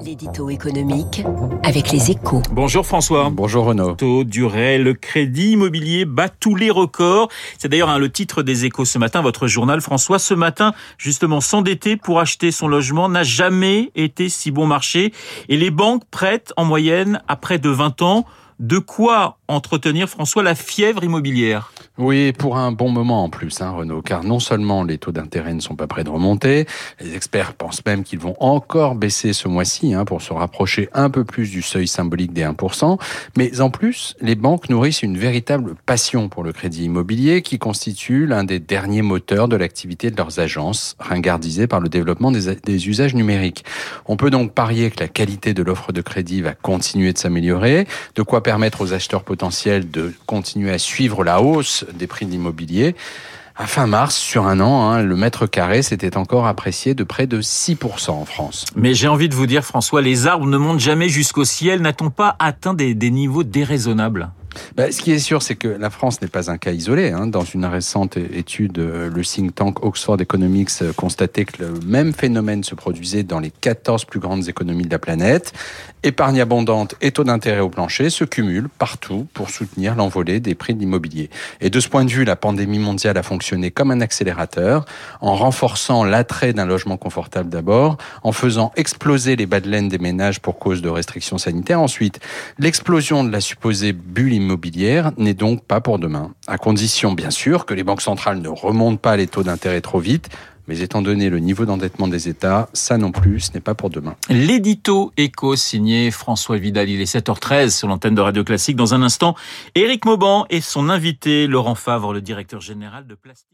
L'édito économique avec les échos. Bonjour François. Bonjour Renaud. Taux durée, le crédit immobilier bat tous les records. C'est d'ailleurs hein, le titre des échos ce matin, votre journal François. Ce matin, justement, s'endetter pour acheter son logement n'a jamais été si bon marché. Et les banques prêtent en moyenne à près de 20 ans. De quoi entretenir, François, la fièvre immobilière? Oui, pour un bon moment en plus, hein, Renaud, car non seulement les taux d'intérêt ne sont pas prêts de remonter, les experts pensent même qu'ils vont encore baisser ce mois-ci hein, pour se rapprocher un peu plus du seuil symbolique des 1%, mais en plus, les banques nourrissent une véritable passion pour le crédit immobilier qui constitue l'un des derniers moteurs de l'activité de leurs agences, ringardisées par le développement des usages numériques. On peut donc parier que la qualité de l'offre de crédit va continuer de s'améliorer, de quoi permettre aux acheteurs potentiels de continuer à suivre la hausse des prix de l'immobilier. À fin mars, sur un an, hein, le mètre carré s'était encore apprécié de près de 6% en France. Mais j'ai envie de vous dire, François, les arbres ne montent jamais jusqu'au ciel. N'a-t-on pas atteint des, des niveaux déraisonnables? Bah, ce qui est sûr, c'est que la France n'est pas un cas isolé. Hein. Dans une récente étude, le think tank Oxford Economics constatait que le même phénomène se produisait dans les 14 plus grandes économies de la planète. Épargne abondante et taux d'intérêt au plancher se cumulent partout pour soutenir l'envolée des prix de l'immobilier. Et de ce point de vue, la pandémie mondiale a fonctionné comme un accélérateur, en renforçant l'attrait d'un logement confortable d'abord, en faisant exploser les bas de laine des ménages pour cause de restrictions sanitaires. Ensuite, l'explosion de la supposée bulle immobilière n'est donc pas pour demain. À condition, bien sûr, que les banques centrales ne remontent pas les taux d'intérêt trop vite, mais étant donné le niveau d'endettement des États, ça non plus, n'est pas pour demain. L'édito éco signé François Vidal. Il est 7h13 sur l'antenne de Radio Classique. Dans un instant, Éric Mauban et son invité, Laurent Favre, le directeur général de Plastique.